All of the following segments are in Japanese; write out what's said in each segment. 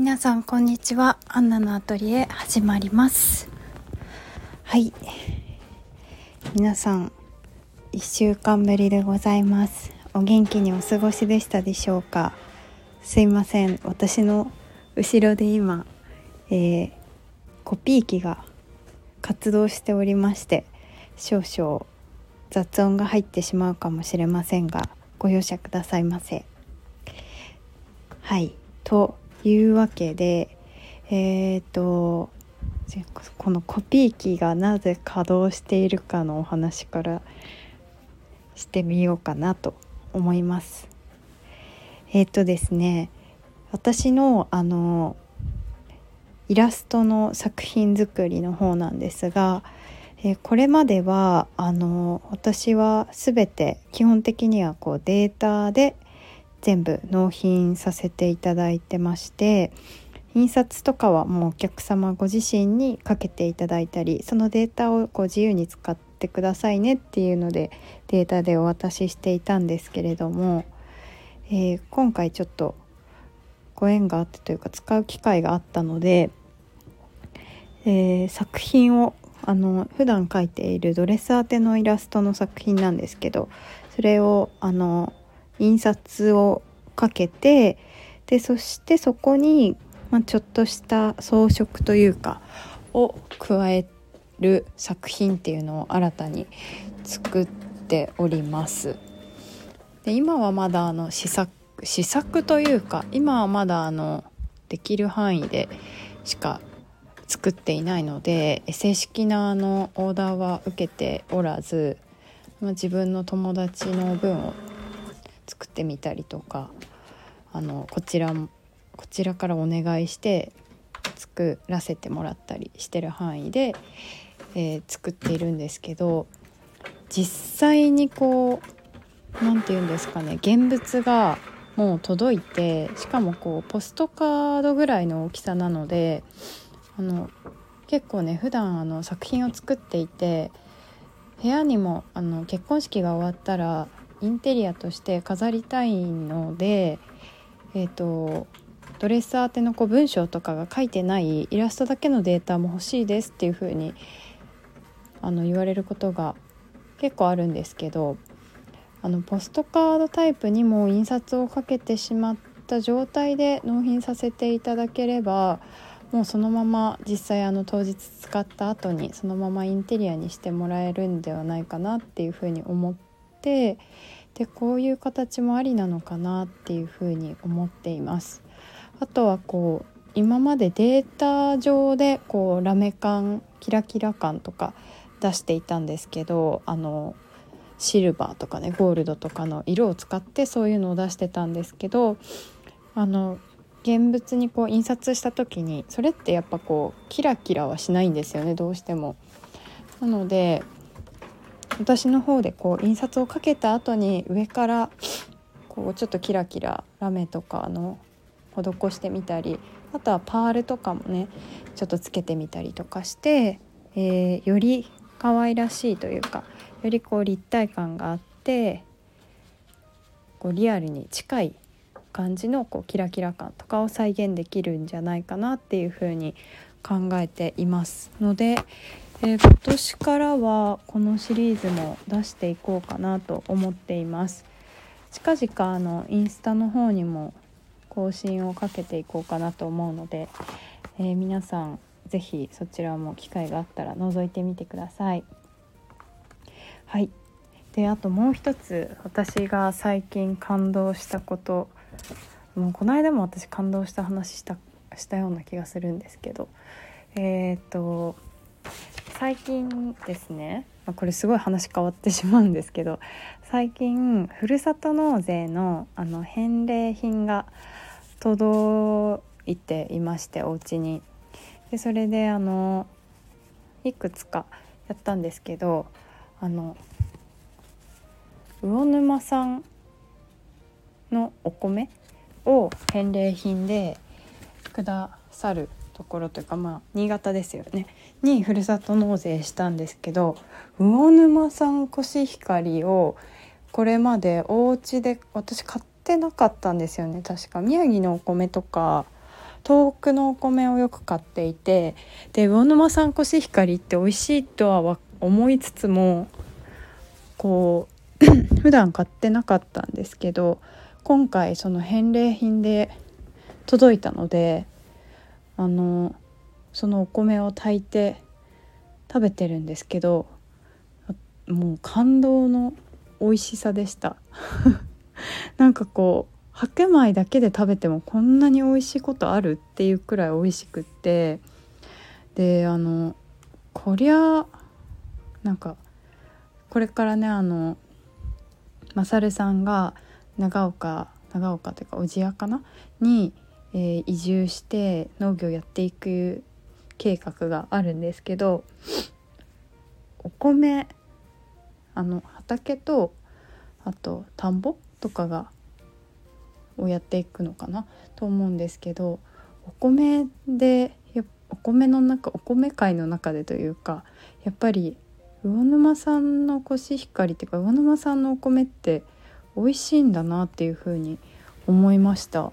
皆さんこんにちは。アンナのアトリエ始まります。はい。皆さん1週間ぶりでございます。お元気にお過ごしでしたでしょうか？すいません。私の後ろで今、えー、コピー機が活動しておりまして少々雑音が入ってしまうかもしれませんがご容赦くださいませ。はい。というわけでえっ、ー、とこのコピー機がなぜ稼働しているかのお話からしてみようかなと思います。えっ、ー、とですね私のあのイラストの作品作りの方なんですが、えー、これまではあの私は全て基本的にはこうデータで全部納品させていただいてまして印刷とかはもうお客様ご自身にかけていただいたりそのデータをこう自由に使ってくださいねっていうのでデータでお渡ししていたんですけれども、えー、今回ちょっとご縁があってというか使う機会があったので、えー、作品をあの普段描いているドレス当てのイラストの作品なんですけどそれをあの印刷をかけてでそしてそこに、まあ、ちょっとした装飾というかを加える作品っていうのを新たに作っております。で今はまだあの試作試作というか今はまだあのできる範囲でしか作っていないので正式なあのオーダーは受けておらず、自分の友達の分を作ってみたりとかあのこちらこちらからお願いして作らせてもらったりしてる範囲で、えー、作っているんですけど実際にこう何て言うんですかね現物がもう届いてしかもこうポストカードぐらいの大きさなのであの結構ね普段あの作品を作っていて部屋にもあの結婚式が終わったらインテリアとして飾りたいので、えーと、ドレスアーテのこう文章とかが書いてないイラストだけのデータも欲しいですっていう風にあに言われることが結構あるんですけどあのポストカードタイプにも印刷をかけてしまった状態で納品させていただければもうそのまま実際あの当日使った後にそのままインテリアにしてもらえるんではないかなっていうふうに思ってでこういう形もありなのかなっていうふうに思っています。あとはこう今までデータ上でこうラメ感キラキラ感とか出していたんですけどあのシルバーとかねゴールドとかの色を使ってそういうのを出してたんですけどあの現物にこう印刷した時にそれってやっぱこうキラキラはしないんですよねどうしても。なので私の方でこう印刷をかけた後に上からこうちょっとキラキララメとかの施してみたりあとはパールとかもねちょっとつけてみたりとかして、えー、より可愛らしいというかよりこう立体感があってこうリアルに近い感じのこうキラキラ感とかを再現できるんじゃないかなっていうふうに考えていますので、えー、今年からはこのシリーズも出していこうかなと思っています。近々あのインスタの方にも更新をかけていこうかなと思うので、えー、皆さん是非そちらも機会があったら覗いてみてください。はい。であともう一つ私が最近感動したこともうこの間も私感動した話したしたような気がするんですけどえっ、と最近ですね、まあ、これすごい話変わってしまうんですけど最近ふるさと納税のあの返礼品が届いていましてお家に。でそれであのいくつかやったんですけどあの魚沼産のお米を返礼品でくださるところというかまあ新潟ですよね。にふるさと納税したんですけど魚沼産コシヒカリをこれまでお家で私買ってなかったんですよね。確か。宮城のお米とか遠くのお米をよく買っていてで魚沼産コシヒカリって美味しいとは思いつつもこう 普段買ってなかったんですけど今回その返礼品で届いたのであのそのお米を炊いて食べてるんですけどもう感動の美味しさでした。なんかこう白米だけで食べてもこんなに美味しいことあるっていうくらい美味しくってであのこりゃなんかこれからねあのマサルさんが長岡長岡というか小千谷かな？に、えー、移住して農業やっていく計画があるんですけどお米あの畑とあと田んぼとかがをやっていくのかなと思うんですけどお米でお米の中お米界の中でというかやっぱり魚沼産のコシヒカリっていうか魚沼産のお米って美味しいんだなっていうふうに思いました。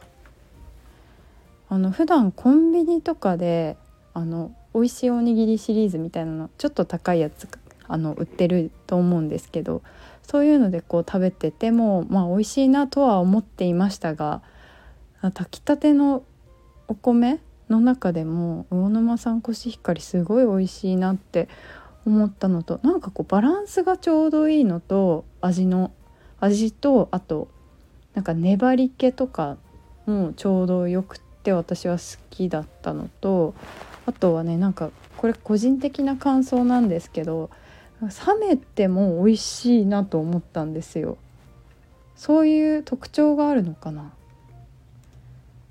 あの普段コンビニとかであの美味しいおにぎりシリーズみたいなのちょっと高いやつあの売ってると思うんですけどそういうのでこう食べててもまあ美味しいなとは思っていましたが炊きたてのお米の中でも魚沼産コシヒカリすごい美味しいなって思ったのとなんかこうバランスがちょうどいいのと味の味とあとなんか粘り気とかもちょうどよくって私は好きだったのとあとはねなんかこれ個人的な感想なんですけど冷めても美味しいなと思ったんですよ。そういう特徴があるのかな？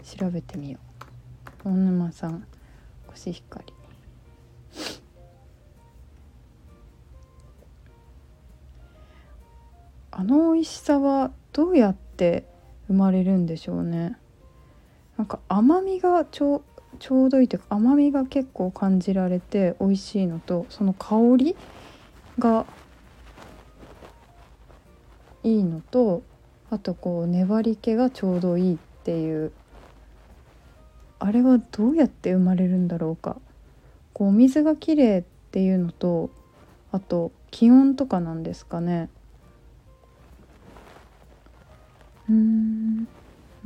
調べてみよう。大沼さんコシヒカリ。あの美味しさはどうやって生まれるんでしょうね。なんか甘みがちょちょうどいいというか甘みが結構感じられて美味しいのとその香りがいいのとあとこう粘り気がちょうどいいっていうあれはどうやって生まれるんだろうか。こう水がきれいっていうのとあと気温とかなんですかね。うんなん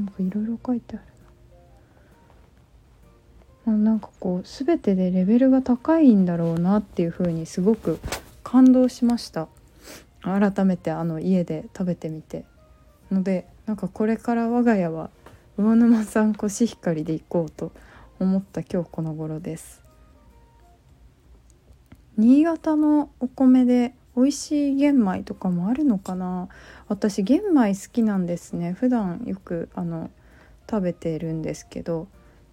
かいろいろ書いてある。ななんかこう全てでレベルが高いんだろうなっていうふうにすごく感動しました。改めてあの家で食べてみて。のでなんかこれから我が家は魚沼産コシヒカリで行こうと思った今日この頃です。新潟のお米で美味しい玄米とかもあるのかな？私玄米好きなんですね。普段よくあの食べてるんですけど。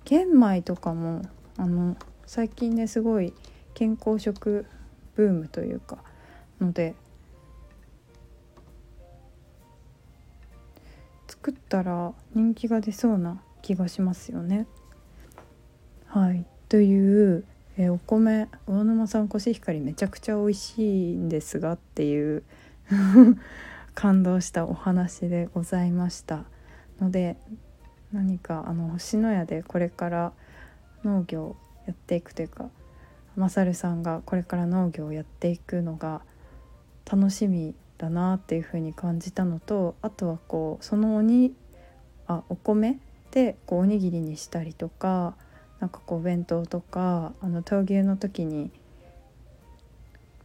玄米とかもあの最近ねすごい健康食ブームというかので作ったら人気が出そうな気がしますよね。はいという、え、お米魚沼産コシヒカリめちゃくちゃ美味しいんですがっていう 感動したお話でございましたので何かあの星のやでこれから農業やっていくというかマサルさんがこれから農業をやっていくのが楽しみだなっていうふうに感じたのとあとはこうそのおにあお米でこうおにぎりにしたりとかなんかこうお弁当とかあの闘牛の時に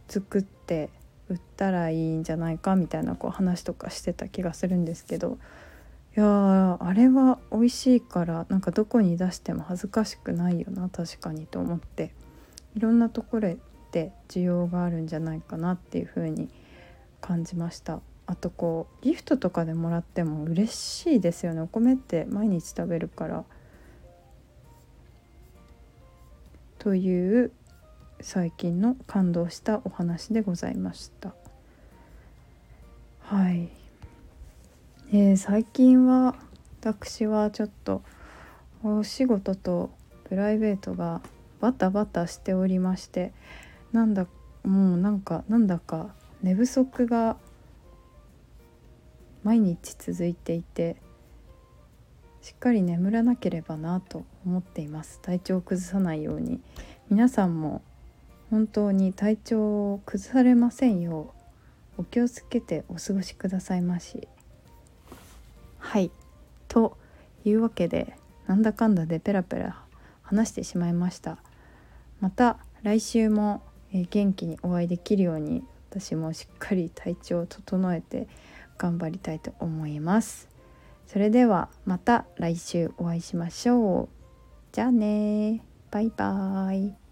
作って売ったらいいんじゃないかみたいなこう話とかしてた気がするんですけどいやあれは美味しいからなんかどこに出しても恥ずかしくないよな確かにと思って。いろんなところで需要があるんじゃないかなっていうふうに感じました。あとこうギフトとかでもらっても嬉しいですよね。お米って毎日食べるから。という最近の感動したお話でございました。はい、えー、最近は私はちょっとお仕事とプライベートがバタバタしておりましてなんだもうなんかなんだか寝不足が毎日続いていてしっかり眠らなければなと思っています。体調を崩さないように。皆さんも本当に体調を崩されませんようお気をつけてお過ごしくださいまし。はい。というわけでなんだかんだでペラペラ話してしまいました。また来週も元気にお会いできるように私もしっかり体調を整えて頑張りたいと思います。それではまた来週お会いしましょう。じゃあねバイバーイ。